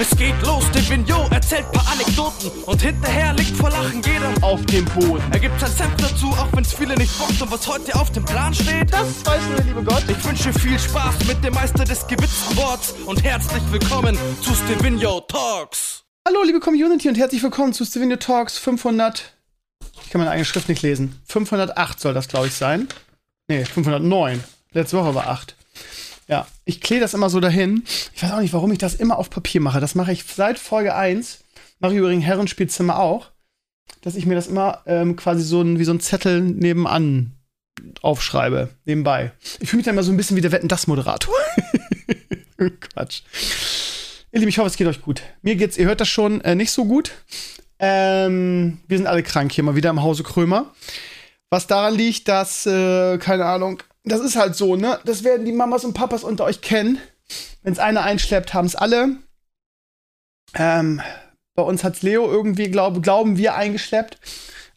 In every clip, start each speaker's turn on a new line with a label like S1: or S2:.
S1: Es geht los, der Vignot erzählt paar Anekdoten und hinterher liegt vor Lachen jeder
S2: auf dem Boden.
S1: Er gibt sein Senf dazu, auch wenn's viele nicht bockt und was heute auf dem Plan steht.
S2: Das weiß nur der liebe Gott.
S1: Ich wünsche viel Spaß mit dem Meister des gewitzten Worts und herzlich willkommen zu Stevino Talks.
S2: Hallo liebe Community und herzlich willkommen zu Stevino Talks 500. Ich kann meine eigene Schrift nicht lesen. 508 soll das, glaube ich, sein. Nee, 509. Letzte Woche war 8. Ja, ich klehe das immer so dahin. Ich weiß auch nicht, warum ich das immer auf Papier mache. Das mache ich seit Folge 1. Mache ich übrigens Herrenspielzimmer auch. Dass ich mir das immer ähm, quasi so ein, wie so ein Zettel nebenan aufschreibe, nebenbei. Ich fühle mich dann immer so ein bisschen wie der Wetten-Das-Moderator. Quatsch. Ihr Lieben, ich hoffe, es geht euch gut. Mir geht's, ihr hört das schon, äh, nicht so gut. Ähm, wir sind alle krank hier mal wieder im Hause Krömer. Was daran liegt, dass, äh, keine Ahnung, das ist halt so, ne? Das werden die Mamas und Papas unter euch kennen. Wenn es einer einschleppt, haben es alle. Ähm, bei uns hat's Leo irgendwie, glaub, glauben wir, eingeschleppt.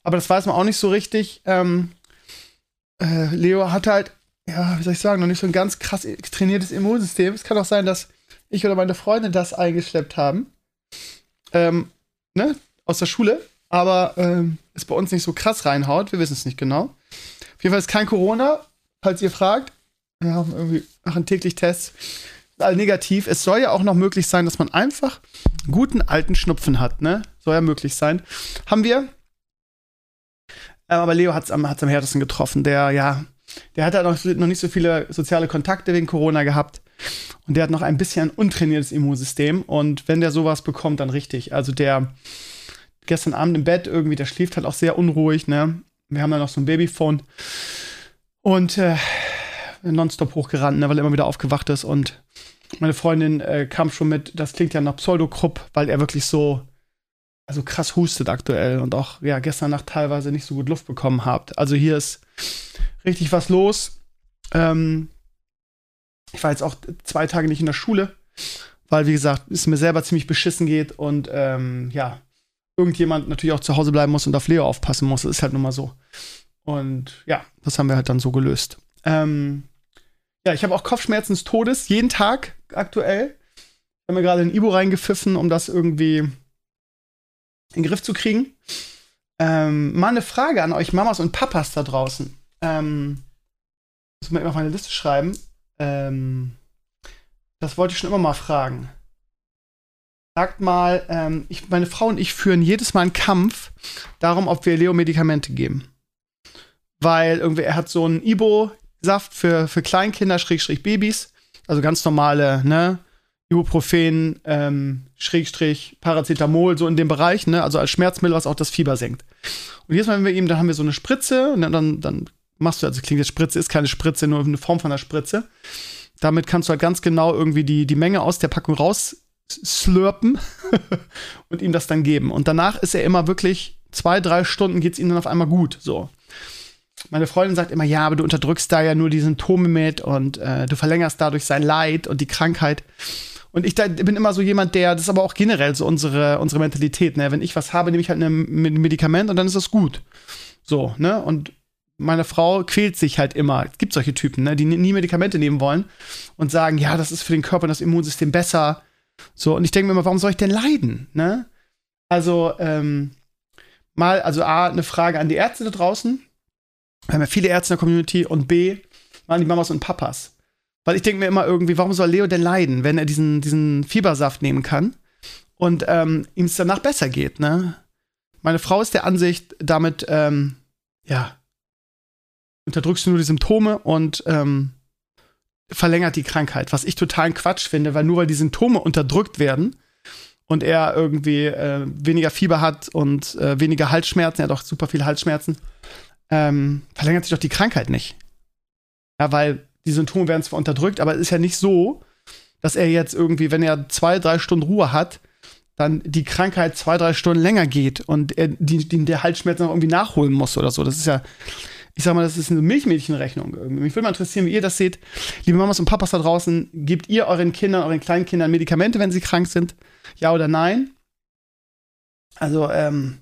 S2: Aber das weiß man auch nicht so richtig. Ähm, äh, Leo hat halt, ja, wie soll ich sagen, noch nicht so ein ganz krass trainiertes Immunsystem. Es kann auch sein, dass ich oder meine Freunde das eingeschleppt haben. Ähm, ne? Aus der Schule. Aber ähm, es bei uns nicht so krass reinhaut. Wir wissen es nicht genau. Auf jeden Fall ist kein Corona, falls ihr fragt. Wir haben irgendwie machen täglich Tests. All negativ. Es soll ja auch noch möglich sein, dass man einfach guten alten Schnupfen hat, ne? Soll ja möglich sein. Haben wir. Ähm, aber Leo hat es am, am härtesten getroffen. Der, ja, der hat ja noch, noch nicht so viele soziale Kontakte wegen Corona gehabt. Und der hat noch ein bisschen ein untrainiertes Immunsystem. Und wenn der sowas bekommt, dann richtig. Also der gestern Abend im Bett irgendwie, der schläft halt auch sehr unruhig, ne? Wir haben dann noch so ein Babyphone. Und äh, nonstop hochgerannt, ne, weil er immer wieder aufgewacht ist. Und meine Freundin äh, kam schon mit, das klingt ja nach Pseudokrupp, weil er wirklich so, also krass hustet aktuell und auch ja gestern Nacht teilweise nicht so gut Luft bekommen habt. Also hier ist richtig was los. Ähm, ich war jetzt auch zwei Tage nicht in der Schule, weil wie gesagt es mir selber ziemlich beschissen geht und ähm, ja irgendjemand natürlich auch zu Hause bleiben muss und auf Leo aufpassen muss. Das ist halt nun mal so. Und ja, das haben wir halt dann so gelöst. Ähm, ja, ich habe auch Kopfschmerzen des Todes, jeden Tag aktuell. Ich habe mir gerade ein Ibo reingepfiffen, um das irgendwie in den Griff zu kriegen. Ähm, mal eine Frage an euch Mamas und Papas da draußen. Ähm, muss man immer auf meine Liste schreiben. Ähm, das wollte ich schon immer mal fragen. Sagt mal, ähm, ich, meine Frau und ich führen jedes Mal einen Kampf darum, ob wir Leo Medikamente geben weil irgendwie er hat so einen Ibo-Saft für, für Kleinkinder, Schrägstrich Babys, also ganz normale, ne, Ibuprofen, ähm, Schrägstrich Paracetamol, so in dem Bereich, ne, also als Schmerzmittel, was auch das Fieber senkt. Und jedes Mal, wenn wir ihm, dann haben wir so eine Spritze und dann, dann machst du, also klingt jetzt Spritze, ist keine Spritze, nur eine Form von einer Spritze. Damit kannst du halt ganz genau irgendwie die, die Menge aus der Packung raus slurpen und ihm das dann geben. Und danach ist er immer wirklich zwei, drei Stunden geht es ihm dann auf einmal gut. So meine Freundin sagt immer, ja, aber du unterdrückst da ja nur die Symptome mit und äh, du verlängerst dadurch sein Leid und die Krankheit. Und ich bin immer so jemand, der, das ist aber auch generell so unsere, unsere Mentalität, ne? Wenn ich was habe, nehme ich halt ein Medikament und dann ist das gut. So, ne? Und meine Frau quält sich halt immer. Es gibt solche Typen, ne? Die nie Medikamente nehmen wollen und sagen, ja, das ist für den Körper und das Immunsystem besser. So, und ich denke mir immer, warum soll ich denn leiden, ne? Also, ähm, mal, also A, eine Frage an die Ärzte da draußen wir haben ja viele Ärzte in der Community und B, waren die Mamas und Papas. Weil ich denke mir immer irgendwie, warum soll Leo denn leiden, wenn er diesen, diesen Fiebersaft nehmen kann und ähm, ihm es danach besser geht, ne? Meine Frau ist der Ansicht, damit, ähm, ja, unterdrückst du nur die Symptome und ähm, verlängert die Krankheit, was ich totalen Quatsch finde, weil nur weil die Symptome unterdrückt werden und er irgendwie äh, weniger Fieber hat und äh, weniger Halsschmerzen, er hat auch super viele Halsschmerzen, ähm, verlängert sich doch die Krankheit nicht. Ja, weil die Symptome werden zwar unterdrückt, aber es ist ja nicht so, dass er jetzt irgendwie, wenn er zwei, drei Stunden Ruhe hat, dann die Krankheit zwei, drei Stunden länger geht und er die, die, der Halsschmerz noch irgendwie nachholen muss oder so. Das ist ja, ich sag mal, das ist eine Milchmädchenrechnung. Mich würde mal interessieren, wie ihr das seht. Liebe Mamas und Papas da draußen, gebt ihr euren Kindern, euren Kleinkindern Medikamente, wenn sie krank sind? Ja oder nein? Also, ähm,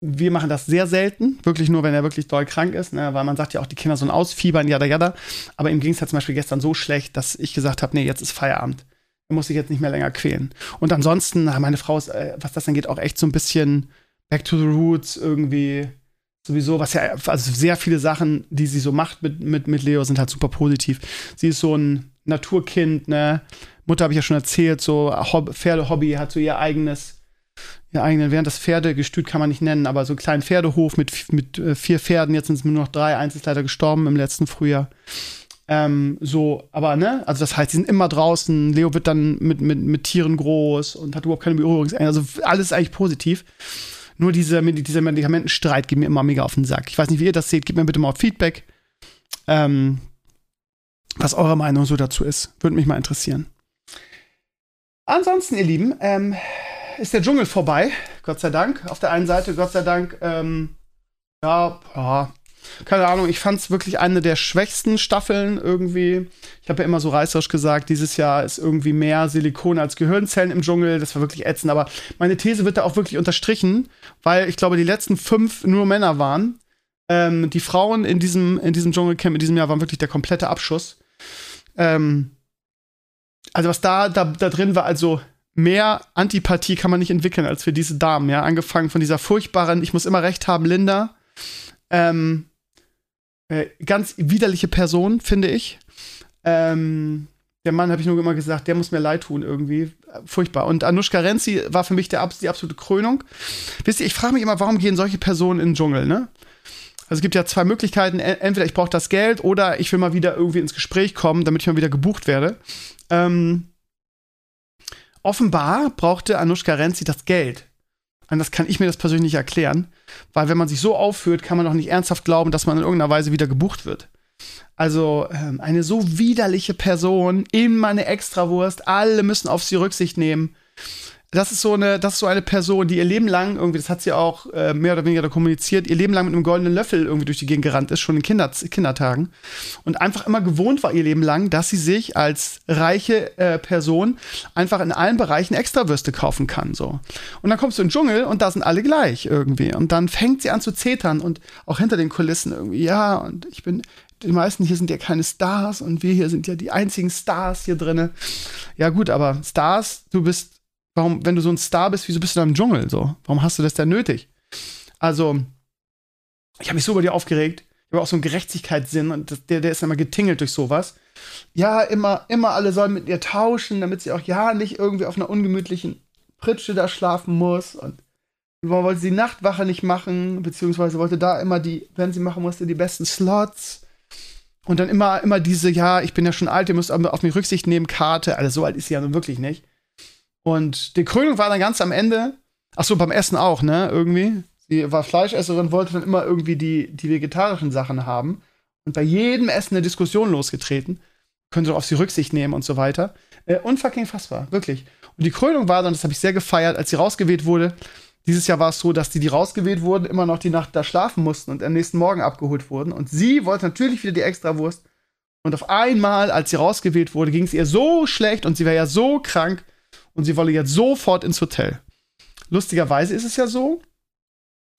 S2: wir machen das sehr selten, wirklich nur, wenn er wirklich doll krank ist, ne? weil man sagt ja auch, die Kinder sollen ausfiebern, jada, jada. Aber ihm ging es halt zum Beispiel gestern so schlecht, dass ich gesagt habe, nee, jetzt ist Feierabend. er muss sich jetzt nicht mehr länger quälen. Und ansonsten, meine Frau ist, äh, was das angeht, auch echt so ein bisschen back to the roots irgendwie. Sowieso, was ja, also sehr viele Sachen, die sie so macht mit, mit, mit Leo, sind halt super positiv. Sie ist so ein Naturkind, ne? Mutter habe ich ja schon erzählt, so Hob Pferdehobby, hat so ihr eigenes, ihr eigenen, während das Pferdegestüt kann man nicht nennen, aber so einen kleinen Pferdehof mit, mit äh, vier Pferden, jetzt sind es nur noch drei, eins ist leider gestorben im letzten Frühjahr. Ähm, so, aber ne, also das heißt, sie sind immer draußen, Leo wird dann mit, mit, mit Tieren groß und hat überhaupt keine Berührungsängste, also alles ist eigentlich positiv. Nur diese, dieser Medikamentenstreit geht mir immer mega auf den Sack. Ich weiß nicht, wie ihr das seht, gebt mir bitte mal Feedback. Ähm, was eure Meinung so dazu ist. Würde mich mal interessieren. Ansonsten, ihr Lieben, ähm, ist der Dschungel vorbei. Gott sei Dank. Auf der einen Seite, Gott sei Dank, ähm, ja, ja, keine Ahnung, ich fand es wirklich eine der schwächsten Staffeln irgendwie. Ich habe ja immer so reißerisch gesagt, dieses Jahr ist irgendwie mehr Silikon als Gehirnzellen im Dschungel. Das war wirklich ätzend. Aber meine These wird da auch wirklich unterstrichen, weil ich glaube, die letzten fünf nur Männer waren. Ähm, die Frauen in diesem, in diesem Dschungelcamp in diesem Jahr waren wirklich der komplette Abschuss. Ähm, also was da, da, da drin war, also mehr Antipathie kann man nicht entwickeln als für diese Damen, ja. Angefangen von dieser furchtbaren, ich muss immer recht haben, Linda. Ähm, äh, ganz widerliche Person, finde ich. Ähm, der Mann, habe ich nur immer gesagt, der muss mir leid tun irgendwie. Furchtbar. Und Anushka Renzi war für mich der, die absolute Krönung. Wisst ihr, ich frage mich immer, warum gehen solche Personen in den Dschungel, ne? Also es gibt ja zwei Möglichkeiten. Entweder ich brauche das Geld oder ich will mal wieder irgendwie ins Gespräch kommen, damit ich mal wieder gebucht werde. Ähm, offenbar brauchte Anushka Renzi das Geld. Anders kann ich mir das persönlich erklären. Weil wenn man sich so aufführt, kann man doch nicht ernsthaft glauben, dass man in irgendeiner Weise wieder gebucht wird. Also ähm, eine so widerliche Person, immer eine Extrawurst, alle müssen auf sie Rücksicht nehmen das ist so eine, das ist so eine Person, die ihr Leben lang irgendwie, das hat sie auch äh, mehr oder weniger da kommuniziert, ihr Leben lang mit einem goldenen Löffel irgendwie durch die Gegend gerannt ist, schon in Kinder, Kindertagen. Und einfach immer gewohnt war ihr Leben lang, dass sie sich als reiche äh, Person einfach in allen Bereichen Extrawürste kaufen kann. So. Und dann kommst du in den Dschungel und da sind alle gleich irgendwie. Und dann fängt sie an zu zetern und auch hinter den Kulissen irgendwie, ja, und ich bin, die meisten hier sind ja keine Stars und wir hier sind ja die einzigen Stars hier drinne. Ja gut, aber Stars, du bist Warum, wenn du so ein Star bist, wieso bist du da im Dschungel so? Warum hast du das denn nötig? Also, ich habe mich so über dir aufgeregt. Ich habe auch so einen Gerechtigkeitssinn und das, der, der ist immer getingelt durch sowas. Ja, immer, immer alle sollen mit ihr tauschen, damit sie auch ja nicht irgendwie auf einer ungemütlichen Pritsche da schlafen muss. Und man wollte sie Nachtwache nicht machen, beziehungsweise wollte da immer die, wenn sie machen musste, die besten Slots. Und dann immer, immer diese, ja, ich bin ja schon alt, ihr müsst auf mich Rücksicht nehmen, Karte. Also so alt ist sie ja nun wirklich nicht. Und die Krönung war dann ganz am Ende. Ach so, beim Essen auch, ne? Irgendwie. Sie war Fleischesserin, wollte dann immer irgendwie die, die vegetarischen Sachen haben. Und bei jedem Essen eine Diskussion losgetreten. Könnte doch auf sie Rücksicht nehmen und so weiter. Äh, unfucking fassbar, wirklich. Und die Krönung war dann, das habe ich sehr gefeiert, als sie rausgewählt wurde. Dieses Jahr war es so, dass die, die rausgewählt wurden, immer noch die Nacht da schlafen mussten und am nächsten Morgen abgeholt wurden. Und sie wollte natürlich wieder die Extrawurst. Und auf einmal, als sie rausgewählt wurde, ging es ihr so schlecht und sie war ja so krank, und sie wolle jetzt sofort ins Hotel. Lustigerweise ist es ja so,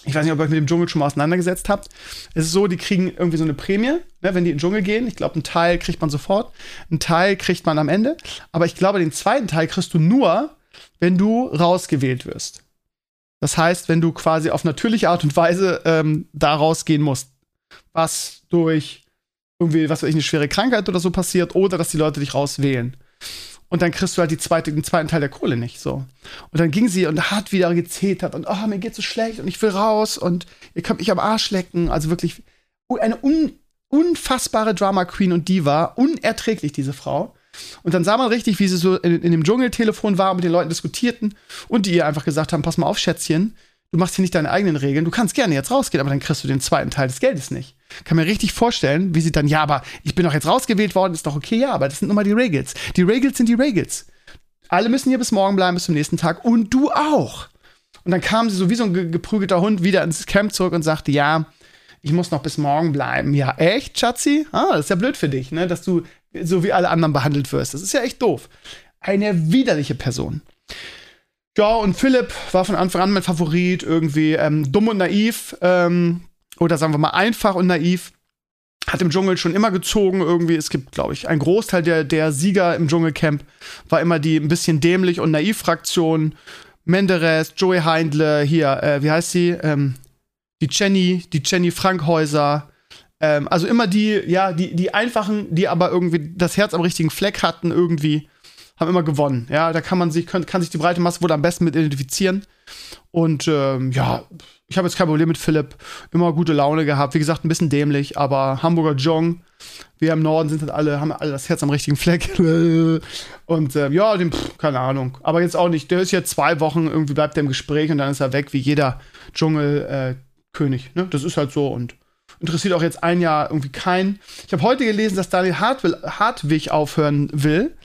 S2: ich weiß nicht, ob ihr euch mit dem Dschungel schon mal auseinandergesetzt habt. Es ist so, die kriegen irgendwie so eine Prämie, ne, wenn die in den Dschungel gehen. Ich glaube, einen Teil kriegt man sofort, einen Teil kriegt man am Ende. Aber ich glaube, den zweiten Teil kriegst du nur, wenn du rausgewählt wirst. Das heißt, wenn du quasi auf natürliche Art und Weise ähm, da rausgehen musst. Was durch irgendwie, was weiß ich, eine schwere Krankheit oder so passiert oder dass die Leute dich rauswählen und dann kriegst du halt die zweite, den zweiten Teil der Kohle nicht so. Und dann ging sie und hat wieder gezetert und oh, mir geht's so schlecht und ich will raus und ihr könnt mich am Arsch lecken. Also wirklich eine un, unfassbare Drama Queen und Diva, unerträglich diese Frau. Und dann sah man richtig, wie sie so in, in dem Dschungeltelefon war und mit den Leuten diskutierten und die ihr einfach gesagt haben, pass mal auf, Schätzchen, du machst hier nicht deine eigenen Regeln, du kannst gerne jetzt rausgehen, aber dann kriegst du den zweiten Teil des Geldes nicht. Kann mir richtig vorstellen, wie sie dann, ja, aber ich bin doch jetzt rausgewählt worden, ist doch okay, ja, aber das sind nun mal die Regels. Die Regels sind die Regels. Alle müssen hier bis morgen bleiben, bis zum nächsten Tag und du auch. Und dann kam sie so wie so ein geprügelter Hund wieder ins Camp zurück und sagte, ja, ich muss noch bis morgen bleiben. Ja, echt, Schatzi? Ah, das ist ja blöd für dich, ne, dass du so wie alle anderen behandelt wirst. Das ist ja echt doof. Eine widerliche Person. Ja, und Philipp war von Anfang an mein Favorit, irgendwie ähm, dumm und naiv. Ähm, oder sagen wir mal einfach und naiv. hat im Dschungel schon immer gezogen irgendwie. Es gibt, glaube ich, ein Großteil der, der Sieger im Dschungelcamp war immer die ein bisschen dämlich und naiv Fraktion. Menderes, Joey Heindle, hier, äh, wie heißt sie? Ähm, die Jenny, die Jenny Frankhäuser. Ähm, also immer die, ja, die, die einfachen, die aber irgendwie das Herz am richtigen Fleck hatten, irgendwie, haben immer gewonnen. Ja, da kann man sich, kann, kann sich die breite Masse wohl am besten mit identifizieren. Und ähm, ja, ich habe jetzt kein Problem mit Philipp. Immer gute Laune gehabt. Wie gesagt, ein bisschen dämlich, aber Hamburger Jong, wir im Norden sind halt alle, haben alle das Herz am richtigen Fleck. und ähm, ja, den, pff, keine Ahnung. Aber jetzt auch nicht. Der ist jetzt zwei Wochen, irgendwie bleibt er im Gespräch und dann ist er weg, wie jeder Dschungelkönig. Äh, ne? Das ist halt so und interessiert auch jetzt ein Jahr irgendwie keinen. Ich habe heute gelesen, dass Daniel Hartwig aufhören will,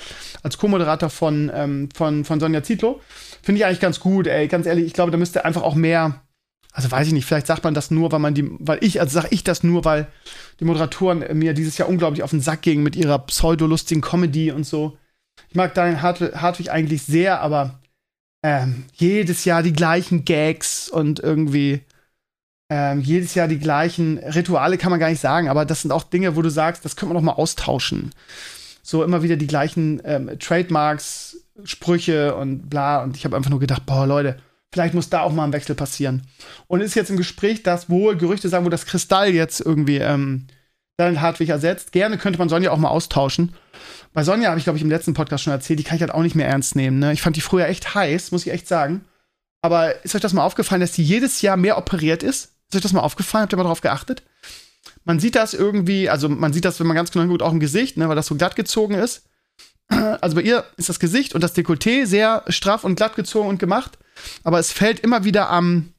S2: als Co-Moderator von, ähm, von, von Sonja Zietlow. Finde ich eigentlich ganz gut, ey. Ganz ehrlich, ich glaube, da müsste einfach auch mehr also weiß ich nicht, vielleicht sagt man das nur, weil man die, weil ich, also sag ich das nur, weil die Moderatoren mir dieses Jahr unglaublich auf den Sack gingen mit ihrer pseudolustigen Comedy und so. Ich mag Daniel Hart Hartwig eigentlich sehr, aber ähm, jedes Jahr die gleichen Gags und irgendwie ähm, jedes Jahr die gleichen Rituale kann man gar nicht sagen, aber das sind auch Dinge, wo du sagst, das können wir doch mal austauschen. So immer wieder die gleichen ähm, Trademarks, Sprüche und bla. Und ich habe einfach nur gedacht, boah, Leute, Vielleicht muss da auch mal ein Wechsel passieren. Und ist jetzt im Gespräch, dass wohl Gerüchte sagen, wo das Kristall jetzt irgendwie ähm, Daniel Hartwig ersetzt. Gerne könnte man Sonja auch mal austauschen. Bei Sonja habe ich, glaube ich, im letzten Podcast schon erzählt, die kann ich halt auch nicht mehr ernst nehmen. Ne? Ich fand die früher echt heiß, muss ich echt sagen. Aber ist euch das mal aufgefallen, dass die jedes Jahr mehr operiert ist? Ist euch das mal aufgefallen? Habt ihr mal darauf geachtet? Man sieht das irgendwie, also man sieht das, wenn man ganz genau gut auch im Gesicht, ne, weil das so glatt gezogen ist. Also bei ihr ist das Gesicht und das Dekolleté sehr straff und glatt gezogen und gemacht aber es fällt immer wieder am,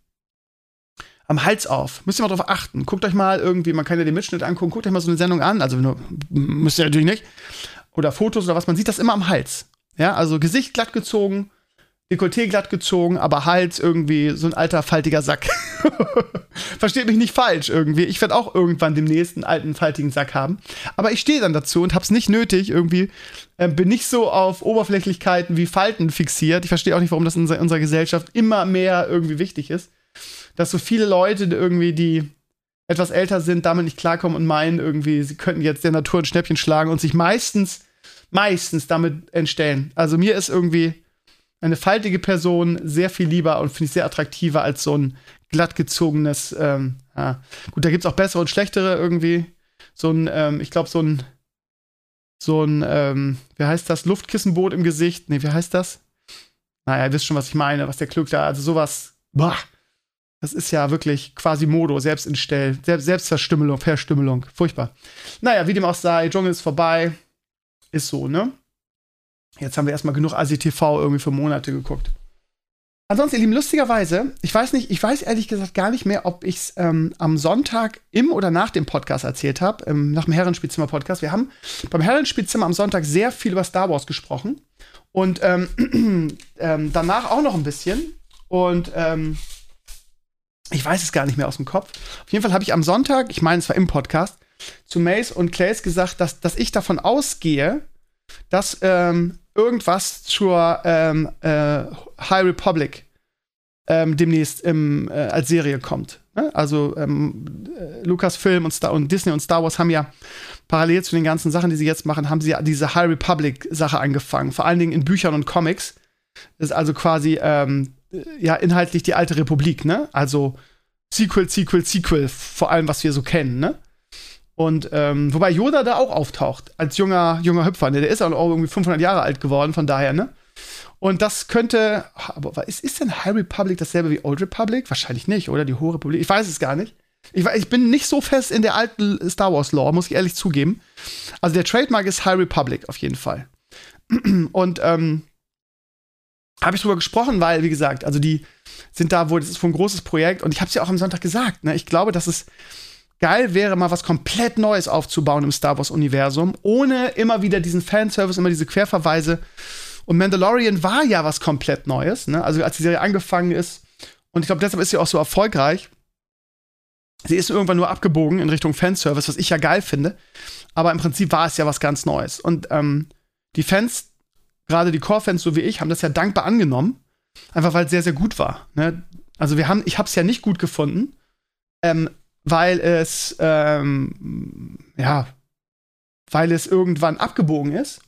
S2: am Hals auf. Müsst ihr mal drauf achten. Guckt euch mal irgendwie, man kann ja den Mitschnitt angucken, guckt euch mal so eine Sendung an. Also nur, müsst ihr natürlich nicht. Oder Fotos oder was, man sieht das immer am Hals. Ja, also Gesicht glatt gezogen, Dekolleté glatt gezogen, aber Hals irgendwie so ein alter, faltiger Sack. Versteht mich nicht falsch irgendwie. Ich werde auch irgendwann demnächst einen alten, faltigen Sack haben. Aber ich stehe dann dazu und hab's nicht nötig, irgendwie. Äh, bin nicht so auf Oberflächlichkeiten wie Falten fixiert. Ich verstehe auch nicht, warum das in unserer, unserer Gesellschaft immer mehr irgendwie wichtig ist. Dass so viele Leute irgendwie, die etwas älter sind, damit nicht klarkommen und meinen irgendwie, sie könnten jetzt der Natur ein Schnäppchen schlagen und sich meistens, meistens damit entstellen. Also mir ist irgendwie eine faltige Person sehr viel lieber und finde ich sehr attraktiver als so ein glattgezogenes. Ähm, ja. Gut, da gibt es auch bessere und schlechtere irgendwie. So ein, ähm, ich glaube, so ein, so ein, ähm, wie heißt das? Luftkissenboot im Gesicht. Nee, wie heißt das? Naja, ihr wisst schon, was ich meine, was der Klug da, also sowas, boah, das ist ja wirklich quasi Modo, Selbstinstell, Selbst Selbstverstümmelung, Verstümmelung, furchtbar. Naja, wie dem auch sei, Dschungel ist vorbei, ist so, ne? Jetzt haben wir erstmal genug ASI-TV irgendwie für Monate geguckt. Ansonsten, ihr Lieben, lustigerweise, ich weiß nicht, ich weiß ehrlich gesagt gar nicht mehr, ob ich es ähm, am Sonntag im oder nach dem Podcast erzählt habe, ähm, nach dem Herrenspielzimmer-Podcast. Wir haben beim Herrenspielzimmer am Sonntag sehr viel über Star Wars gesprochen und ähm, ähm danach auch noch ein bisschen. Und ähm, ich weiß es gar nicht mehr aus dem Kopf. Auf jeden Fall habe ich am Sonntag, ich meine, es war im Podcast, zu Mace und Clays gesagt, dass, dass ich davon ausgehe, dass ähm, irgendwas zur ähm, äh, High Republic ähm, demnächst im, äh, als Serie kommt. Ne? Also ähm, äh, Lucasfilm und, Star und Disney und Star Wars haben ja parallel zu den ganzen Sachen, die sie jetzt machen, haben sie ja diese High Republic-Sache angefangen. Vor allen Dingen in Büchern und Comics. Das ist also quasi ähm, ja inhaltlich die alte Republik, ne? Also Sequel, Sequel, Sequel, vor allem, was wir so kennen, ne? Und ähm, wobei Yoda da auch auftaucht als junger junger Hüpfer. Ne? Der ist auch irgendwie 500 Jahre alt geworden, von daher ne. Und das könnte, aber ist, ist denn High Republic dasselbe wie Old Republic? Wahrscheinlich nicht, oder die Hohe Republik? Ich weiß es gar nicht. Ich, ich bin nicht so fest in der alten Star Wars Lore, muss ich ehrlich zugeben. Also der Trademark ist High Republic auf jeden Fall. Und ähm, habe ich drüber gesprochen, weil wie gesagt, also die sind da wohl, das ist wohl ein großes Projekt und ich habe es ja auch am Sonntag gesagt. Ne? Ich glaube, dass es geil wäre, mal was komplett Neues aufzubauen im Star Wars-Universum, ohne immer wieder diesen Fanservice, immer diese Querverweise. Und Mandalorian war ja was komplett Neues, ne? Also als die Serie angefangen ist. Und ich glaube, deshalb ist sie auch so erfolgreich. Sie ist irgendwann nur abgebogen in Richtung Fanservice, was ich ja geil finde. Aber im Prinzip war es ja was ganz Neues. Und ähm, die Fans, gerade die Core-Fans so wie ich, haben das ja dankbar angenommen. Einfach weil es sehr, sehr gut war. Ne? Also wir haben, ich habe es ja nicht gut gefunden. Ähm, weil es, ähm, ja, weil es irgendwann abgebogen ist,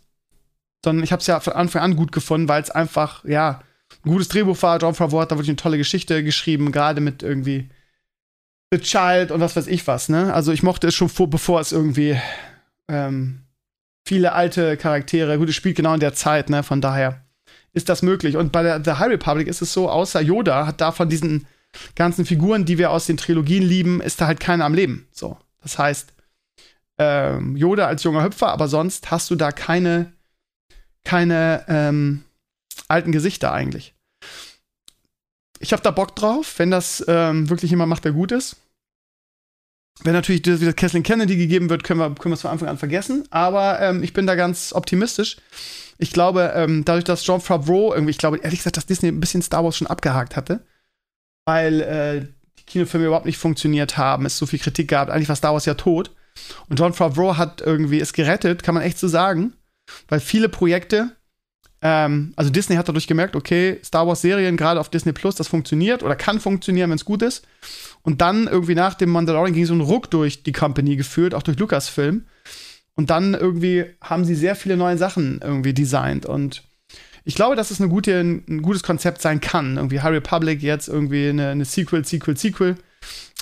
S2: sondern ich habe es ja von Anfang an gut gefunden, weil es einfach, ja, ein gutes Drehbuch war. John Favreau hat da wirklich eine tolle Geschichte geschrieben, gerade mit irgendwie The Child und was weiß ich was, ne? Also ich mochte es schon vor, bevor es irgendwie ähm, viele alte Charaktere, gut, es spielt genau in der Zeit, ne? Von daher ist das möglich. Und bei der The High Republic ist es so, außer Yoda hat da von diesen ganzen Figuren, die wir aus den Trilogien lieben, ist da halt keiner am Leben. So. Das heißt, ähm, Yoda als junger Hüpfer, aber sonst hast du da keine, keine ähm, alten Gesichter eigentlich. Ich habe da Bock drauf, wenn das ähm, wirklich jemand macht, der gut ist. Wenn natürlich wieder Kathleen Kennedy gegeben wird, können wir, können es von Anfang an vergessen. Aber ähm, ich bin da ganz optimistisch. Ich glaube, ähm, dadurch, dass John Favreau irgendwie, ich glaube, ehrlich gesagt, dass Disney ein bisschen Star Wars schon abgehakt hatte, weil äh, die Kinofilme überhaupt nicht funktioniert haben, es so viel Kritik gab, eigentlich war Star Wars ja tot. Und John Favreau hat irgendwie es gerettet, kann man echt so sagen, weil viele Projekte, ähm, also Disney hat dadurch gemerkt, okay, Star Wars Serien gerade auf Disney Plus, das funktioniert oder kann funktionieren, wenn es gut ist. Und dann irgendwie nach dem Mandalorian ging so ein Ruck durch die Company geführt, auch durch Lucasfilm. Und dann irgendwie haben sie sehr viele neue Sachen irgendwie designt. Und ich glaube, dass es eine gute, ein gutes Konzept sein kann. Irgendwie High Republic jetzt irgendwie eine, eine Sequel, Sequel, Sequel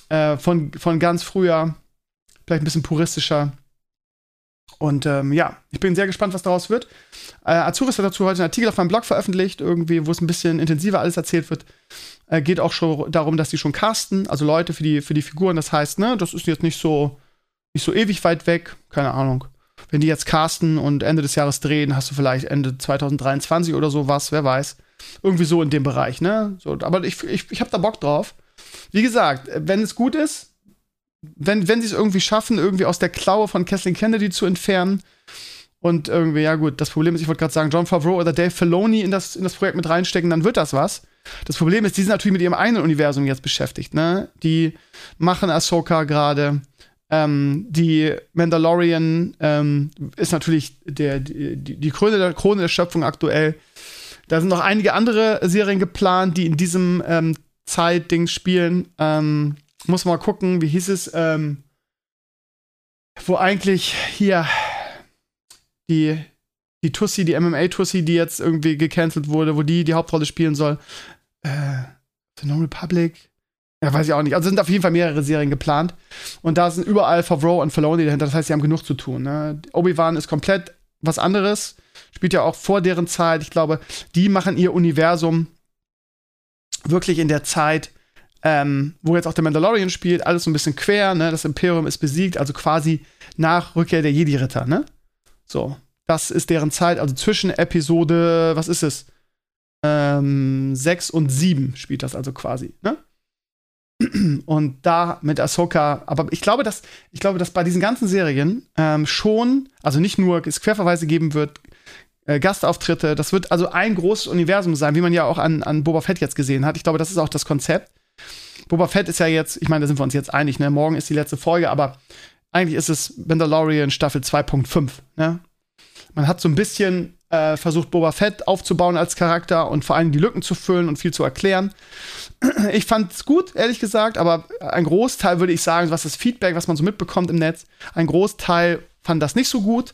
S2: äh, von, von ganz früher. Vielleicht ein bisschen puristischer. Und ähm, ja, ich bin sehr gespannt, was daraus wird. Äh, Azuris hat dazu heute einen Artikel auf meinem Blog veröffentlicht, irgendwie, wo es ein bisschen intensiver alles erzählt wird. Äh, geht auch schon darum, dass die schon casten, also Leute für die, für die Figuren. Das heißt, ne, das ist jetzt nicht so nicht so ewig weit weg, keine Ahnung. Wenn die jetzt casten und Ende des Jahres drehen, hast du vielleicht Ende 2023 oder sowas, wer weiß. Irgendwie so in dem Bereich, ne? So, aber ich, ich, ich habe da Bock drauf. Wie gesagt, wenn es gut ist, wenn, wenn sie es irgendwie schaffen, irgendwie aus der Klaue von Kathleen Kennedy zu entfernen und irgendwie, ja gut, das Problem ist, ich wollte gerade sagen, John Favreau oder Dave Filoni in das, in das Projekt mit reinstecken, dann wird das was. Das Problem ist, die sind natürlich mit ihrem eigenen Universum jetzt beschäftigt, ne? Die machen Ahsoka gerade ähm, die Mandalorian ähm, ist natürlich der, die, die Krone, der, Krone der Schöpfung aktuell. Da sind noch einige andere Serien geplant, die in diesem ähm, Zeitding spielen. Ähm, muss mal gucken, wie hieß es, ähm, wo eigentlich hier die, die Tussi, die MMA-Tussi, die jetzt irgendwie gecancelt wurde, wo die die Hauptrolle spielen soll. Äh, The No Republic. Ja, weiß ich auch nicht. Also sind auf jeden Fall mehrere Serien geplant. Und da sind überall Favreau und Filoni dahinter. Das heißt, sie haben genug zu tun. Ne? Obi-Wan ist komplett was anderes. Spielt ja auch vor deren Zeit. Ich glaube, die machen ihr Universum wirklich in der Zeit, ähm, wo jetzt auch der Mandalorian spielt. Alles so ein bisschen quer. Ne? Das Imperium ist besiegt. Also quasi nach Rückkehr der Jedi-Ritter. Ne? So. Das ist deren Zeit. Also zwischen Episode, was ist es? Ähm, 6 und 7 spielt das also quasi. Ne? Und da mit Ahsoka, aber ich glaube, dass, ich glaube, dass bei diesen ganzen Serien ähm, schon, also nicht nur es Querverweise geben wird, äh, Gastauftritte, das wird also ein großes Universum sein, wie man ja auch an, an Boba Fett jetzt gesehen hat. Ich glaube, das ist auch das Konzept. Boba Fett ist ja jetzt, ich meine, da sind wir uns jetzt einig, ne? Morgen ist die letzte Folge, aber eigentlich ist es Mandalorian Staffel 2.5, ne? Man hat so ein bisschen äh, versucht, Boba Fett aufzubauen als Charakter und vor allem die Lücken zu füllen und viel zu erklären. Ich fand es gut, ehrlich gesagt, aber ein Großteil würde ich sagen, was das Feedback, was man so mitbekommt im Netz, ein Großteil fand das nicht so gut,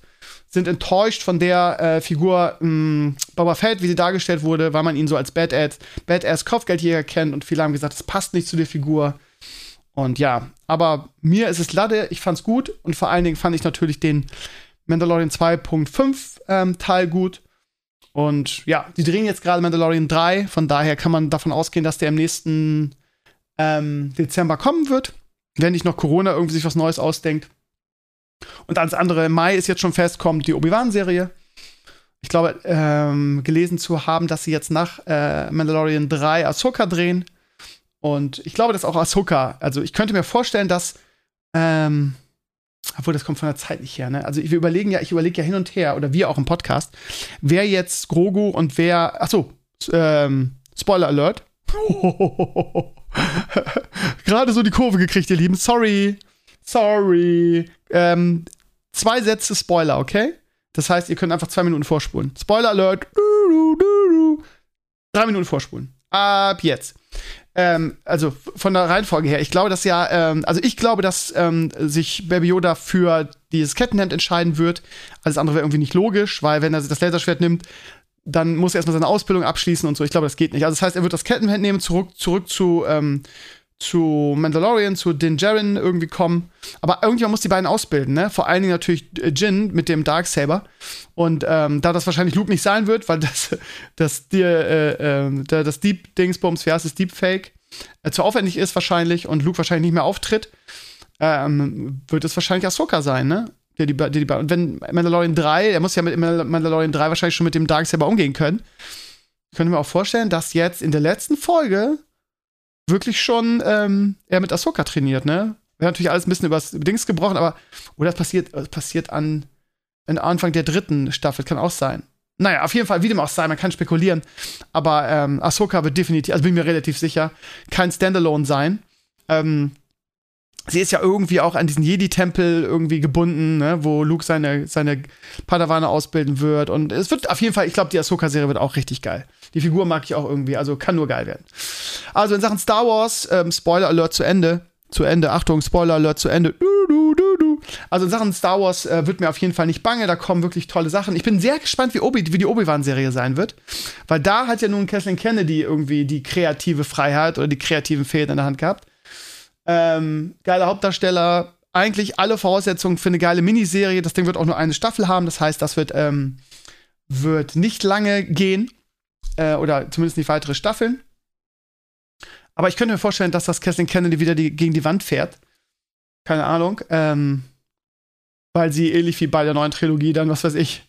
S2: sind enttäuscht von der äh, Figur mh, hm, Boba Fett, wie sie dargestellt wurde, weil man ihn so als Badass, Badass Kopfgeldjäger kennt und viele haben gesagt, das passt nicht zu der Figur. Und ja, aber mir ist es Lade, ich fand's gut und vor allen Dingen fand ich natürlich den Mandalorian 2.5 ähm, Teil gut. Und ja, die drehen jetzt gerade Mandalorian 3, von daher kann man davon ausgehen, dass der im nächsten ähm, Dezember kommen wird, wenn nicht noch Corona irgendwie sich was Neues ausdenkt. Und alles andere im Mai ist jetzt schon fest, kommt die Obi-Wan-Serie. Ich glaube, ähm, gelesen zu haben, dass sie jetzt nach äh, Mandalorian 3 Ahsoka drehen. Und ich glaube, dass auch Ahsoka, also ich könnte mir vorstellen, dass ähm, obwohl das kommt von der Zeit nicht her, ne? Also wir überlegen ja, ich überlege ja hin und her, oder wir auch im Podcast, wer jetzt Grogu und wer, achso, ähm, Spoiler Alert. Gerade so die Kurve gekriegt, ihr Lieben. Sorry. Sorry. Ähm, zwei Sätze Spoiler, okay? Das heißt, ihr könnt einfach zwei Minuten vorspulen. Spoiler Alert. Drei Minuten vorspulen. Ab jetzt. Ähm, also von der Reihenfolge her, ich glaube, dass ja, ähm, also ich glaube, dass ähm, sich Baby Yoda für dieses Kettenhemd entscheiden wird. Alles andere wäre irgendwie nicht logisch, weil wenn er das Laserschwert nimmt, dann muss er erstmal seine Ausbildung abschließen und so. Ich glaube, das geht nicht. Also das heißt, er wird das Kettenhemd nehmen, zurück, zurück zu, ähm, zu Mandalorian, zu Din Djarin irgendwie kommen. Aber irgendjemand muss die beiden ausbilden, ne? Vor allen Dingen natürlich äh, Jin mit dem Darksaber. Und ähm, da das wahrscheinlich Luke nicht sein wird, weil das, das, die, äh, äh, das Deep-Dingsbums, wie heißt es, Deepfake, äh, zu aufwendig ist wahrscheinlich und Luke wahrscheinlich nicht mehr auftritt, ähm, wird es wahrscheinlich Ahsoka sein, ne? Der die, der die, und wenn Mandalorian 3, er muss ja mit Mandalorian 3 wahrscheinlich schon mit dem Darksaber umgehen können, können wir auch vorstellen, dass jetzt in der letzten Folge wirklich schon ähm, er mit Ahsoka trainiert, ne? Wäre natürlich alles ein bisschen übers Dings gebrochen, aber oder das passiert, das passiert an, an Anfang der dritten Staffel, kann auch sein. Naja, auf jeden Fall, wie dem auch sei, man kann spekulieren. Aber ähm, Ahsoka wird definitiv, also bin mir relativ sicher, kein Standalone sein. Ähm, sie ist ja irgendwie auch an diesen Jedi-Tempel irgendwie gebunden, ne, wo Luke seine, seine Padawane ausbilden wird. Und es wird auf jeden Fall, ich glaube, die Ahsoka-Serie wird auch richtig geil. Die Figur mag ich auch irgendwie, also kann nur geil werden. Also in Sachen Star Wars, ähm, Spoiler Alert zu Ende. Zu Ende, Achtung, Spoiler Alert zu Ende. Du, du, du, du. Also in Sachen Star Wars äh, wird mir auf jeden Fall nicht bange, da kommen wirklich tolle Sachen. Ich bin sehr gespannt, wie, Obi, wie die Obi-Wan-Serie sein wird. Weil da hat ja nun Kathleen Kennedy irgendwie die kreative Freiheit oder die kreativen Fäden in der Hand gehabt. Ähm, geiler Hauptdarsteller, eigentlich alle Voraussetzungen für eine geile Miniserie. Das Ding wird auch nur eine Staffel haben, das heißt, das wird, ähm, wird nicht lange gehen. Äh, oder zumindest nicht weitere Staffeln. Aber ich könnte mir vorstellen, dass das Kathleen Kennedy wieder die, gegen die Wand fährt. Keine Ahnung. Ähm, weil sie ähnlich wie bei der neuen Trilogie dann, was weiß ich,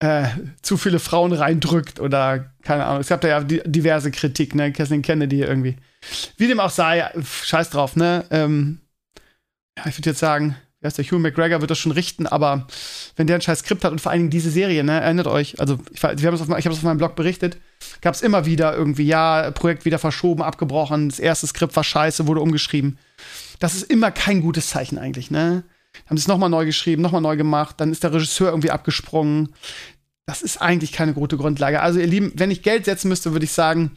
S2: äh, zu viele Frauen reindrückt oder keine Ahnung. Es gab da ja diverse Kritik, ne? Kathleen Kennedy irgendwie. Wie dem auch sei, scheiß drauf, ne? Ähm, ja, ich würde jetzt sagen, wer ist der Hugh McGregor wird das schon richten, aber wenn der ein scheiß Skript hat und vor allen Dingen diese Serie, ne, erinnert euch, also ich, wir auf, ich habe es auf meinem Blog berichtet, gab es immer wieder irgendwie, ja, Projekt wieder verschoben, abgebrochen, das erste Skript war scheiße, wurde umgeschrieben. Das ist immer kein gutes Zeichen eigentlich, ne? Haben es nochmal neu geschrieben, nochmal neu gemacht, dann ist der Regisseur irgendwie abgesprungen. Das ist eigentlich keine gute Grundlage. Also, ihr Lieben, wenn ich Geld setzen müsste, würde ich sagen,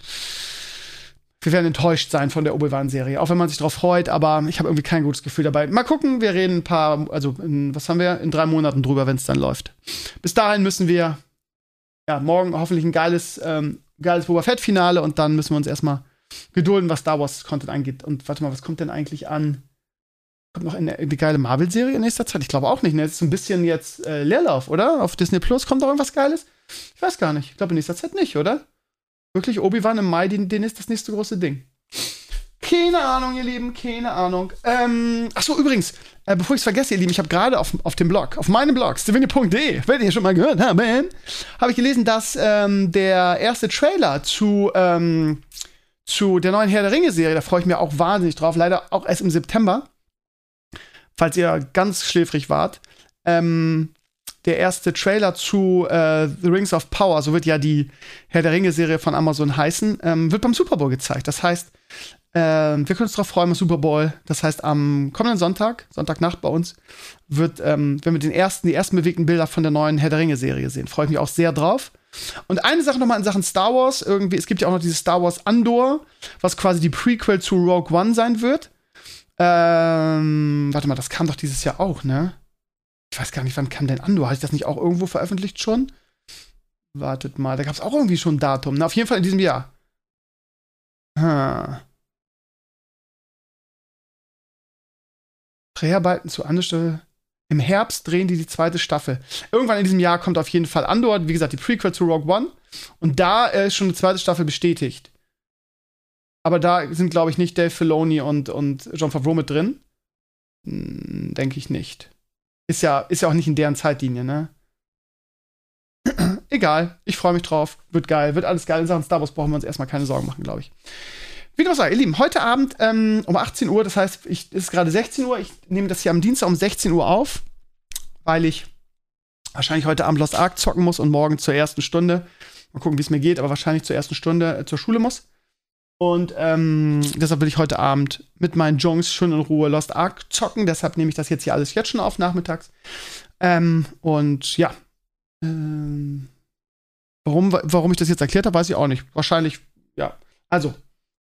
S2: wir werden enttäuscht sein von der Obi-Wan-Serie, auch wenn man sich darauf freut, aber ich habe irgendwie kein gutes Gefühl dabei. Mal gucken, wir reden ein paar, also in, was haben wir, in drei Monaten drüber, wenn es dann läuft. Bis dahin müssen wir, ja, morgen hoffentlich ein geiles, ähm, geiles Boba Fett-Finale und dann müssen wir uns erstmal gedulden, was Star Wars-Content angeht. Und warte mal, was kommt denn eigentlich an? Kommt noch eine, eine geile Marvel-Serie in nächster Zeit? Ich glaube auch nicht. Ne? Das ist ein bisschen jetzt äh, Leerlauf, oder? Auf Disney Plus kommt doch irgendwas Geiles? Ich weiß gar nicht. Ich glaube in nächster Zeit nicht, oder? Wirklich, Obi-Wan im Mai, den, den ist das nächste große Ding. Keine Ahnung, ihr Lieben, keine Ahnung. Ähm, ach so, übrigens, äh, bevor ich es vergesse, ihr Lieben, ich habe gerade auf, auf dem Blog, auf meinem Blog, stevenio.de, werdet ihr schon mal gehört haben, habe ich gelesen, dass ähm, der erste Trailer zu, ähm, zu der neuen Herr der Ringe-Serie, da freue ich mich auch wahnsinnig drauf, leider auch erst im September, falls ihr ganz schläfrig wart, ähm, der erste Trailer zu äh, The Rings of Power, so wird ja die Herr der Ringe-Serie von Amazon heißen, ähm, wird beim Super Bowl gezeigt. Das heißt, äh, wir können uns darauf freuen, Super Bowl. Das heißt, am kommenden Sonntag, Sonntagnacht bei uns, wird, ähm, wenn wir den ersten, die ersten bewegten Bilder von der neuen Herr der Ringe-Serie sehen. Freue ich mich auch sehr drauf. Und eine Sache nochmal in Sachen Star Wars, irgendwie, es gibt ja auch noch dieses Star Wars Andor, was quasi die Prequel zu Rogue One sein wird. Ähm, warte mal, das kam doch dieses Jahr auch, ne? Ich weiß gar nicht, wann kam denn Andor? Habe ich das nicht auch irgendwo veröffentlicht schon? Wartet mal, da gab es auch irgendwie schon ein Datum. Na, auf jeden Fall in diesem Jahr. Hm. Dreharbeiten zu Andor. Im Herbst drehen die die zweite Staffel. Irgendwann in diesem Jahr kommt auf jeden Fall Andor, wie gesagt, die Prequel zu Rogue One. Und da ist schon eine zweite Staffel bestätigt. Aber da sind, glaube ich, nicht Dave Filoni und, und John Favreau mit drin. Hm, Denke ich nicht. Ist ja, ist ja auch nicht in deren Zeitlinie, ne? Egal, ich freue mich drauf. Wird geil, wird alles geil. In Sachen Star Wars brauchen wir uns erstmal keine Sorgen machen, glaube ich. Wie du sagst, ihr Lieben, heute Abend ähm, um 18 Uhr, das heißt, es ist gerade 16 Uhr, ich nehme das hier am Dienstag um 16 Uhr auf, weil ich wahrscheinlich heute Abend Lost Ark zocken muss und morgen zur ersten Stunde, mal gucken, wie es mir geht, aber wahrscheinlich zur ersten Stunde äh, zur Schule muss. Und ähm, deshalb will ich heute Abend mit meinen Jungs schön in Ruhe Lost Ark zocken. Deshalb nehme ich das jetzt hier alles jetzt schon auf nachmittags. Ähm, und ja. Ähm, warum, warum ich das jetzt erklärt habe, weiß ich auch nicht. Wahrscheinlich, ja. Also,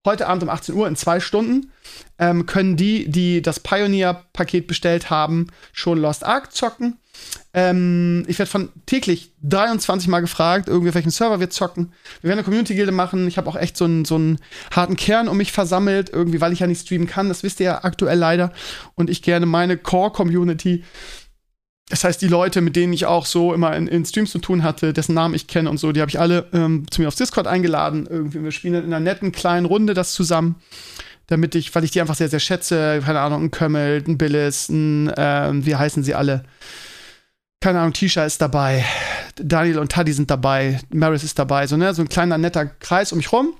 S2: heute Abend um 18 Uhr in zwei Stunden ähm, können die, die das Pioneer-Paket bestellt haben, schon Lost Ark zocken. Ähm, ich werde von täglich 23 Mal gefragt, irgendwie auf welchen Server wir zocken. Wir werden eine Community-Gilde machen. Ich habe auch echt so einen, so einen harten Kern um mich versammelt, irgendwie, weil ich ja nicht streamen kann. Das wisst ihr ja aktuell leider. Und ich gerne meine Core-Community das heißt, die Leute, mit denen ich auch so immer in, in Streams zu tun hatte, dessen Namen ich kenne und so, die habe ich alle ähm, zu mir aufs Discord eingeladen. Irgendwie, wir spielen in einer netten kleinen Runde das zusammen damit ich, weil ich die einfach sehr, sehr schätze, keine Ahnung, ein Kömmel, ein Billis, ein, ähm, wie heißen sie alle? Keine Ahnung, Tisha ist dabei, Daniel und Taddy sind dabei, Maris ist dabei, so, ne, so ein kleiner, netter Kreis um mich rum.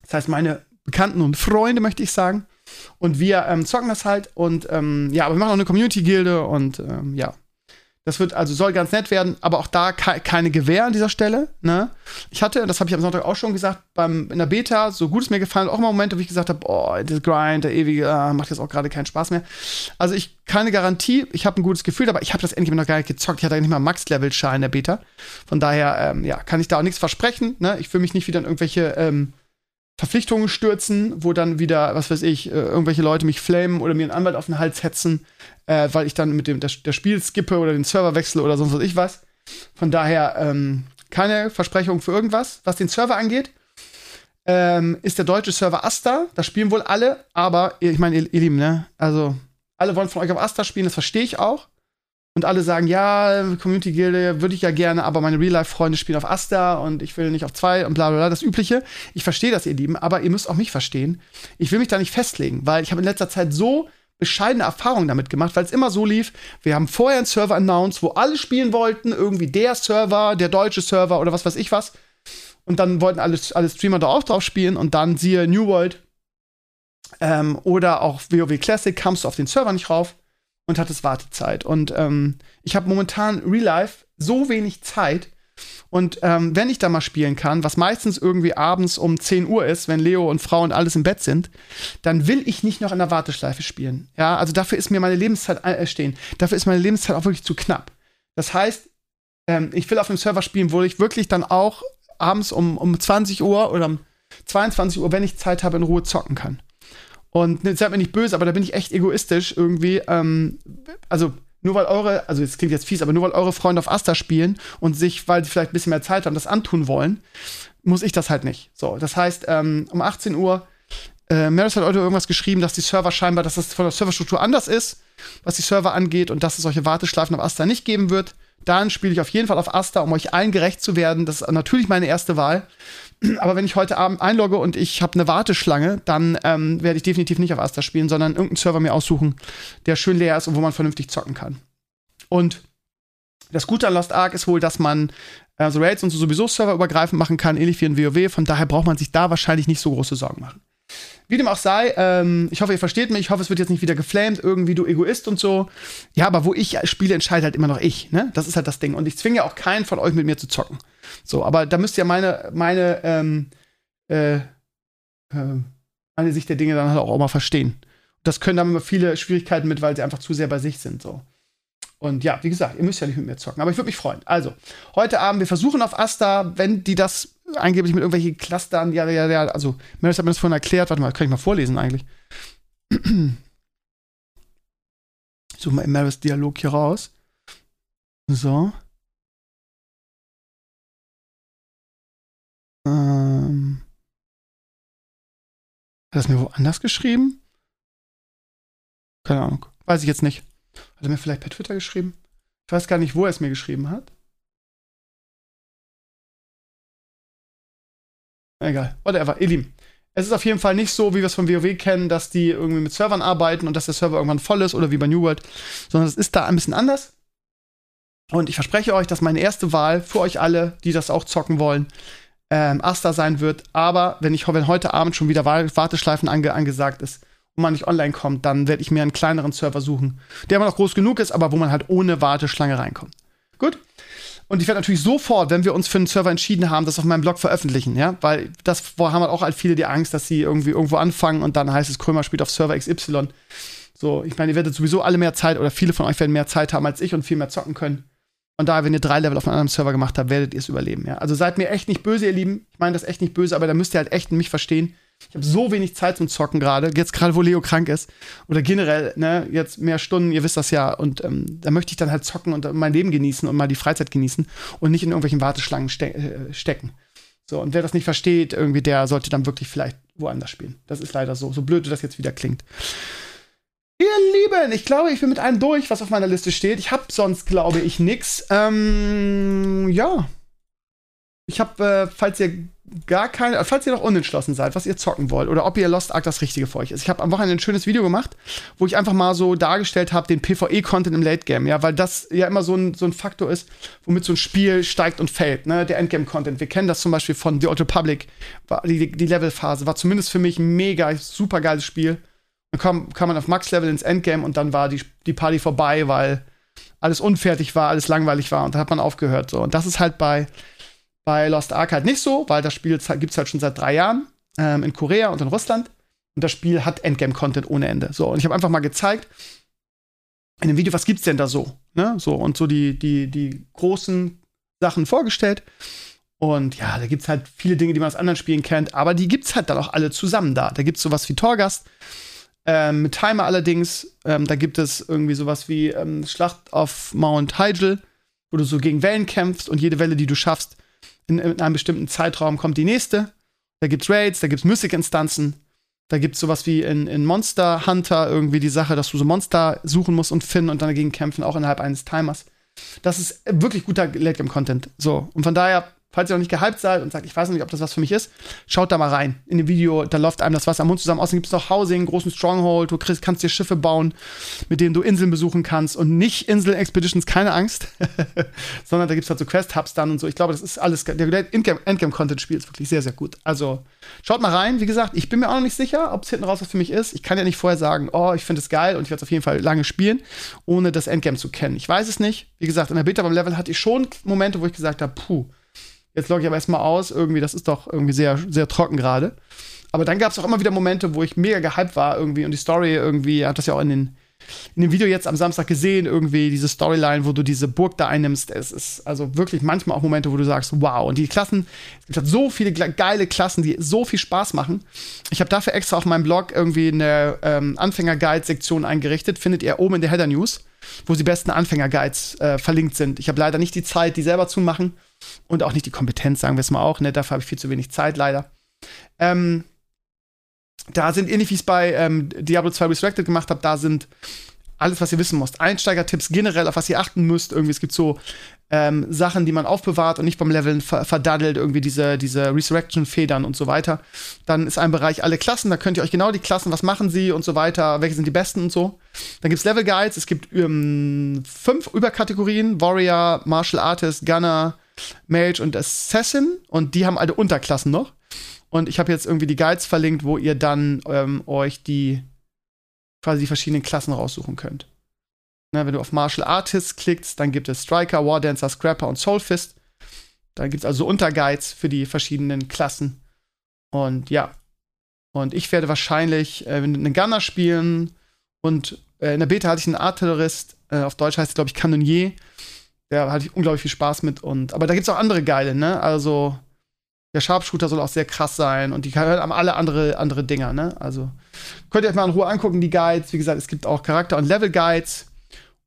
S2: Das heißt, meine Bekannten und Freunde, möchte ich sagen. Und wir ähm, zocken das halt und ähm, ja, aber wir machen auch eine Community-Gilde und ähm, ja, das wird also soll ganz nett werden, aber auch da ke keine Gewähr an dieser Stelle. Ne? Ich hatte, das habe ich am Sonntag auch schon gesagt, beim, in der Beta, so gut es mir gefallen, auch immer Momente, wo ich gesagt habe, oh, das Grind, der ewige, äh, macht jetzt auch gerade keinen Spaß mehr. Also ich keine Garantie, ich habe ein gutes Gefühl, aber ich habe das endlich noch gar nicht gezockt. Ich hatte nicht mal Max-Level-Schar in der Beta. Von daher, ähm, ja, kann ich da auch nichts versprechen. Ne? Ich will mich nicht wieder in irgendwelche ähm, Verpflichtungen stürzen, wo dann wieder, was weiß ich, äh, irgendwelche Leute mich flamen oder mir einen Anwalt auf den Hals hetzen, äh, weil ich dann mit dem das, das Spiel skippe oder den Server wechsle oder sonst was ich was. Von daher ähm, keine Versprechung für irgendwas. Was den Server angeht, ähm, ist der deutsche Server Asta. Das spielen wohl alle, aber ich meine, ihr, ihr Lieben, ne? Also, alle wollen von euch auf Asta spielen, das verstehe ich auch und alle sagen, ja, Community-Gilde würde ich ja gerne, aber meine Real-Life-Freunde spielen auf Asta und ich will nicht auf zwei und bla bla bla, das Übliche. Ich verstehe das, ihr Lieben, aber ihr müsst auch mich verstehen. Ich will mich da nicht festlegen, weil ich habe in letzter Zeit so bescheidene Erfahrungen damit gemacht, weil es immer so lief, wir haben vorher einen Server announced, wo alle spielen wollten, irgendwie der Server, der deutsche Server oder was weiß ich was. Und dann wollten alle, alle Streamer da auch drauf spielen und dann siehe New World ähm, oder auch WoW Classic, kamst du auf den Server nicht rauf und hattest Wartezeit. Und ähm, ich habe momentan Real Life so wenig Zeit. Und ähm, wenn ich da mal spielen kann, was meistens irgendwie abends um 10 Uhr ist, wenn Leo und Frau und alles im Bett sind, dann will ich nicht noch in der Warteschleife spielen. Ja, also dafür ist mir meine Lebenszeit äh, stehen. Dafür ist meine Lebenszeit auch wirklich zu knapp. Das heißt, ähm, ich will auf einem Server spielen, wo ich wirklich dann auch abends um, um 20 Uhr oder um 22 Uhr, wenn ich Zeit habe, in Ruhe zocken kann. Und ne, seid mir nicht böse, aber da bin ich echt egoistisch irgendwie. Ähm, also nur weil eure, also es klingt jetzt fies, aber nur weil eure Freunde auf Asta spielen und sich, weil sie vielleicht ein bisschen mehr Zeit haben, das antun wollen, muss ich das halt nicht. So, das heißt, ähm, um 18 Uhr, äh, Maris hat heute irgendwas geschrieben, dass die Server scheinbar, dass das von der Serverstruktur anders ist, was die Server angeht und dass es solche Warteschleifen auf Asta nicht geben wird. Dann spiele ich auf jeden Fall auf Asta, um euch allen gerecht zu werden. Das ist natürlich meine erste Wahl. Aber wenn ich heute Abend einlogge und ich habe eine Warteschlange, dann ähm, werde ich definitiv nicht auf Asta spielen, sondern irgendeinen Server mir aussuchen, der schön leer ist und wo man vernünftig zocken kann. Und das Gute an Lost Ark ist wohl, dass man also Raids und so sowieso serverübergreifend machen kann, ähnlich wie in WoW. Von daher braucht man sich da wahrscheinlich nicht so große Sorgen machen. Wie dem auch sei, ähm, ich hoffe, ihr versteht mich. Ich hoffe, es wird jetzt nicht wieder geflamed, irgendwie du Egoist und so. Ja, aber wo ich spiele, entscheidet halt immer noch ich. Ne? Das ist halt das Ding. Und ich zwinge auch keinen von euch mit mir zu zocken. So, aber da müsst ihr meine, meine, ähm, äh, äh, meine Sicht der Dinge dann halt auch, auch mal verstehen. Das können dann immer viele Schwierigkeiten mit, weil sie einfach zu sehr bei sich sind. So. Und ja, wie gesagt, ihr müsst ja nicht mit mir zocken, aber ich würde mich freuen. Also, heute Abend, wir versuchen auf Asta, wenn die das angeblich mit irgendwelchen Clustern, ja, ja, ja, also, Maris hat mir das vorhin erklärt, warte mal, kann ich mal vorlesen eigentlich. Ich suche mal Maris Dialog hier raus. So. Ähm. Hat er es mir woanders geschrieben? Keine Ahnung. Weiß ich jetzt nicht. Hat er mir vielleicht per Twitter geschrieben? Ich weiß gar nicht, wo er es mir geschrieben hat. Egal, whatever, Lieben. Es ist auf jeden Fall nicht so, wie wir es von WoW kennen, dass die irgendwie mit Servern arbeiten und dass der Server irgendwann voll ist oder wie bei New World, sondern es ist da ein bisschen anders. Und ich verspreche euch, dass meine erste Wahl für euch alle, die das auch zocken wollen, ähm, Asta sein wird. Aber wenn ich wenn heute Abend schon wieder Warteschleifen ange angesagt ist und man nicht online kommt, dann werde ich mir einen kleineren Server suchen, der immer noch groß genug ist, aber wo man halt ohne Warteschlange reinkommt. Gut? Und ich werde natürlich sofort, wenn wir uns für einen Server entschieden haben, das auf meinem Blog veröffentlichen, ja, weil das haben halt auch halt viele die Angst, dass sie irgendwie irgendwo anfangen und dann heißt es, Krömer spielt auf Server XY. So, ich meine, ihr werdet sowieso alle mehr Zeit oder viele von euch werden mehr Zeit haben als ich und viel mehr zocken können. Und daher, wenn ihr drei Level auf einem anderen Server gemacht habt, werdet ihr es überleben, ja. Also seid mir echt nicht böse, ihr Lieben. Ich meine das echt nicht böse, aber da müsst ihr halt echt mich verstehen. Ich habe so wenig Zeit zum Zocken gerade, jetzt gerade, wo Leo krank ist. Oder generell, ne, jetzt mehr Stunden, ihr wisst das ja. Und ähm, da möchte ich dann halt zocken und mein Leben genießen und mal die Freizeit genießen und nicht in irgendwelchen Warteschlangen ste äh, stecken. So, und wer das nicht versteht, irgendwie, der sollte dann wirklich vielleicht woanders spielen. Das ist leider so, so blöd das jetzt wieder klingt. Ihr Lieben, ich glaube, ich bin mit allem durch, was auf meiner Liste steht. Ich habe sonst, glaube ich, nichts. Ähm, ja. Ich habe, äh, falls ihr gar keine, äh, falls ihr noch unentschlossen seid, was ihr zocken wollt oder ob ihr Lost Ark das Richtige für euch ist. Ich habe am Wochenende ein schönes Video gemacht, wo ich einfach mal so dargestellt habe, den PvE-Content im Late Game, ja, weil das ja immer so ein, so ein Faktor ist, womit so ein Spiel steigt und fällt, ne, der Endgame-Content. Wir kennen das zum Beispiel von The Old Republic, die, die Levelphase war zumindest für mich ein mega, super geiles Spiel dann kam, kam man auf Max-Level ins Endgame und dann war die, die Party vorbei, weil alles unfertig war, alles langweilig war und dann hat man aufgehört. So. Und das ist halt bei, bei Lost Ark halt nicht so, weil das Spiel gibt es halt schon seit drei Jahren ähm, in Korea und in Russland. Und das Spiel hat Endgame-Content ohne Ende. So, und ich habe einfach mal gezeigt, in dem Video, was gibt's denn da so? Ne? So, und so die, die, die großen Sachen vorgestellt. Und ja, da gibt's halt viele Dinge, die man aus anderen Spielen kennt, aber die gibt's halt dann auch alle zusammen da. Da gibt's sowas wie Torgast, ähm, mit Timer allerdings, ähm, da gibt es irgendwie sowas wie ähm, Schlacht auf Mount Hygel, wo du so gegen Wellen kämpfst und jede Welle, die du schaffst, in, in einem bestimmten Zeitraum kommt die nächste. Da gibt's Raids, da gibt's Mystic-Instanzen. Da gibt's sowas wie in, in Monster Hunter irgendwie die Sache, dass du so Monster suchen musst und finden und dann dagegen kämpfen, auch innerhalb eines Timers. Das ist wirklich guter Late-Game-Content. So. Und von daher Falls ihr noch nicht gehypt seid und sagt, ich weiß noch nicht, ob das was für mich ist, schaut da mal rein. In dem Video, da läuft einem das Wasser am Mund zusammen. Außerdem gibt es noch Housing, großen Stronghold. Du kriegst, kannst dir Schiffe bauen, mit denen du Inseln besuchen kannst. Und nicht Insel-Expeditions, keine Angst. Sondern da gibt es halt so Quest-Hubs dann und so. Ich glaube, das ist alles. Der Endgame-Content-Spiel ist wirklich sehr, sehr gut. Also schaut mal rein. Wie gesagt, ich bin mir auch noch nicht sicher, ob es hinten raus was für mich ist. Ich kann ja nicht vorher sagen, oh, ich finde es geil und ich werde es auf jeden Fall lange spielen, ohne das Endgame zu kennen. Ich weiß es nicht. Wie gesagt, in der Beta beim Level hatte ich schon Momente, wo ich gesagt habe, puh Jetzt logge ich aber erstmal aus, irgendwie, das ist doch irgendwie sehr, sehr trocken gerade. Aber dann gab es auch immer wieder Momente, wo ich mega gehypt war irgendwie und die Story irgendwie, hat das ja auch in, den, in dem Video jetzt am Samstag gesehen, irgendwie diese Storyline, wo du diese Burg da einnimmst. Es ist also wirklich manchmal auch Momente, wo du sagst, wow. Und die Klassen, es gibt halt so viele geile Klassen, die so viel Spaß machen. Ich habe dafür extra auf meinem Blog irgendwie eine ähm, Anfänger-Guide-Sektion eingerichtet, findet ihr oben in der Header News, wo die besten Anfänger-Guides äh, verlinkt sind. Ich habe leider nicht die Zeit, die selber zu machen und auch nicht die Kompetenz, sagen wir es mal auch. Ne? Dafür habe ich viel zu wenig Zeit, leider. Ähm, da sind ähnlich wie ich es bei ähm, Diablo 2 Resurrected gemacht habe, da sind alles, was ihr wissen müsst. Einsteigertipps generell, auf was ihr achten müsst. Irgendwie, es gibt so ähm, Sachen, die man aufbewahrt und nicht beim Leveln ver verdaddelt, irgendwie diese, diese Resurrection-Federn und so weiter. Dann ist ein Bereich alle Klassen, da könnt ihr euch genau die Klassen, was machen sie und so weiter, welche sind die besten und so. Dann gibt's Level Guides, es gibt ähm, fünf Überkategorien: Warrior, Martial Artist, Gunner, Mage und Assassin und die haben alle Unterklassen noch. Und ich habe jetzt irgendwie die Guides verlinkt, wo ihr dann ähm, euch die quasi die verschiedenen Klassen raussuchen könnt. Na, wenn du auf Martial Artists klickst, dann gibt es Striker, Wardancer, Scrapper und Soulfist. Dann gibt es also Unterguides für die verschiedenen Klassen. Und ja. Und ich werde wahrscheinlich äh, einen Gunner spielen. Und äh, in der Beta hatte ich einen Artillerist. Äh, auf Deutsch heißt es, glaube ich, Kanonier. Da hatte ich unglaublich viel Spaß mit. Und, aber da gibt es auch andere geile, ne? Also, der Sharpshooter soll auch sehr krass sein und die haben alle andere, andere Dinger, ne? Also, könnt ihr euch mal in Ruhe angucken, die Guides. Wie gesagt, es gibt auch Charakter- und Level-Guides.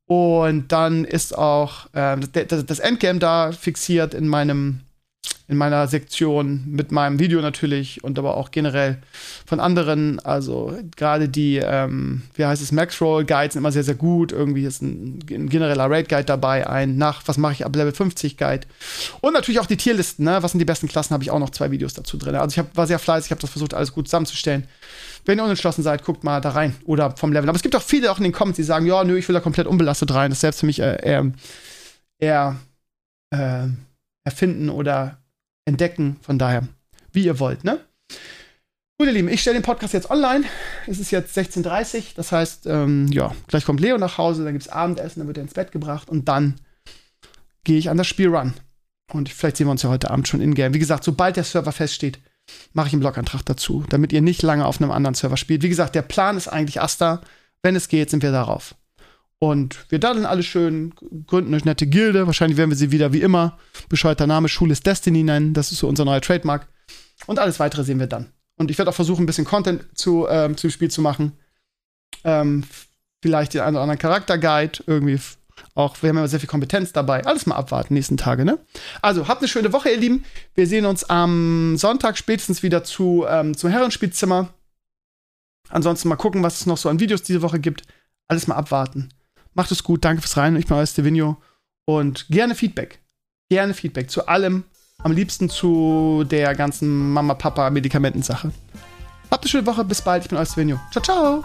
S2: Und dann ist auch äh, das, das Endgame da fixiert in meinem in meiner Sektion mit meinem Video natürlich und aber auch generell von anderen. Also gerade die, ähm, wie heißt es, Maxroll Guides sind immer sehr, sehr gut. Irgendwie ist ein, ein genereller Raid Guide dabei, ein nach, was mache ich ab Level 50 Guide. Und natürlich auch die Tierlisten, ne? Was sind die besten Klassen, habe ich auch noch zwei Videos dazu drin. Also ich hab, war sehr fleißig, habe das versucht, alles gut zusammenzustellen. Wenn ihr unentschlossen seid, guckt mal da rein oder vom Level. Aber es gibt auch viele auch in den Comments, die sagen, ja, nö, ich will da komplett unbelastet rein. Das ist selbst für mich äh, eher, eher äh, erfinden oder entdecken. Von daher, wie ihr wollt, ne? Gut, ihr Lieben, ich stelle den Podcast jetzt online. Es ist jetzt 16.30 Uhr. Das heißt, ähm, ja, gleich kommt Leo nach Hause, dann gibt es Abendessen, dann wird er ins Bett gebracht und dann gehe ich an das Spiel ran. Und vielleicht sehen wir uns ja heute Abend schon in-game. Wie gesagt, sobald der Server feststeht, mache ich einen Blogantrag dazu, damit ihr nicht lange auf einem anderen Server spielt. Wie gesagt, der Plan ist eigentlich Asta. Wenn es geht, sind wir darauf. Und wir daddeln alle schön, gründen eine nette Gilde. Wahrscheinlich werden wir sie wieder wie immer, bescheuerter Name, Schule ist Destiny nennen. Das ist so unser neuer Trademark. Und alles weitere sehen wir dann. Und ich werde auch versuchen, ein bisschen Content zu, ähm, zum Spiel zu machen. Ähm, vielleicht den einen oder anderen Charakterguide, irgendwie auch, wir haben ja sehr viel Kompetenz dabei. Alles mal abwarten, nächsten Tage, ne? Also, habt eine schöne Woche, ihr Lieben. Wir sehen uns am Sonntag spätestens wieder zu, ähm, zum Herrenspielzimmer. Ansonsten mal gucken, was es noch so an Videos diese Woche gibt. Alles mal abwarten. Macht es gut, danke fürs Rein. Ich bin euer Stevenio. Und gerne Feedback. Gerne Feedback zu allem. Am liebsten zu der ganzen Mama-Papa-Medikamentensache. Habt eine schöne Woche. Bis bald. Ich bin euer Stevenio. Ciao, ciao.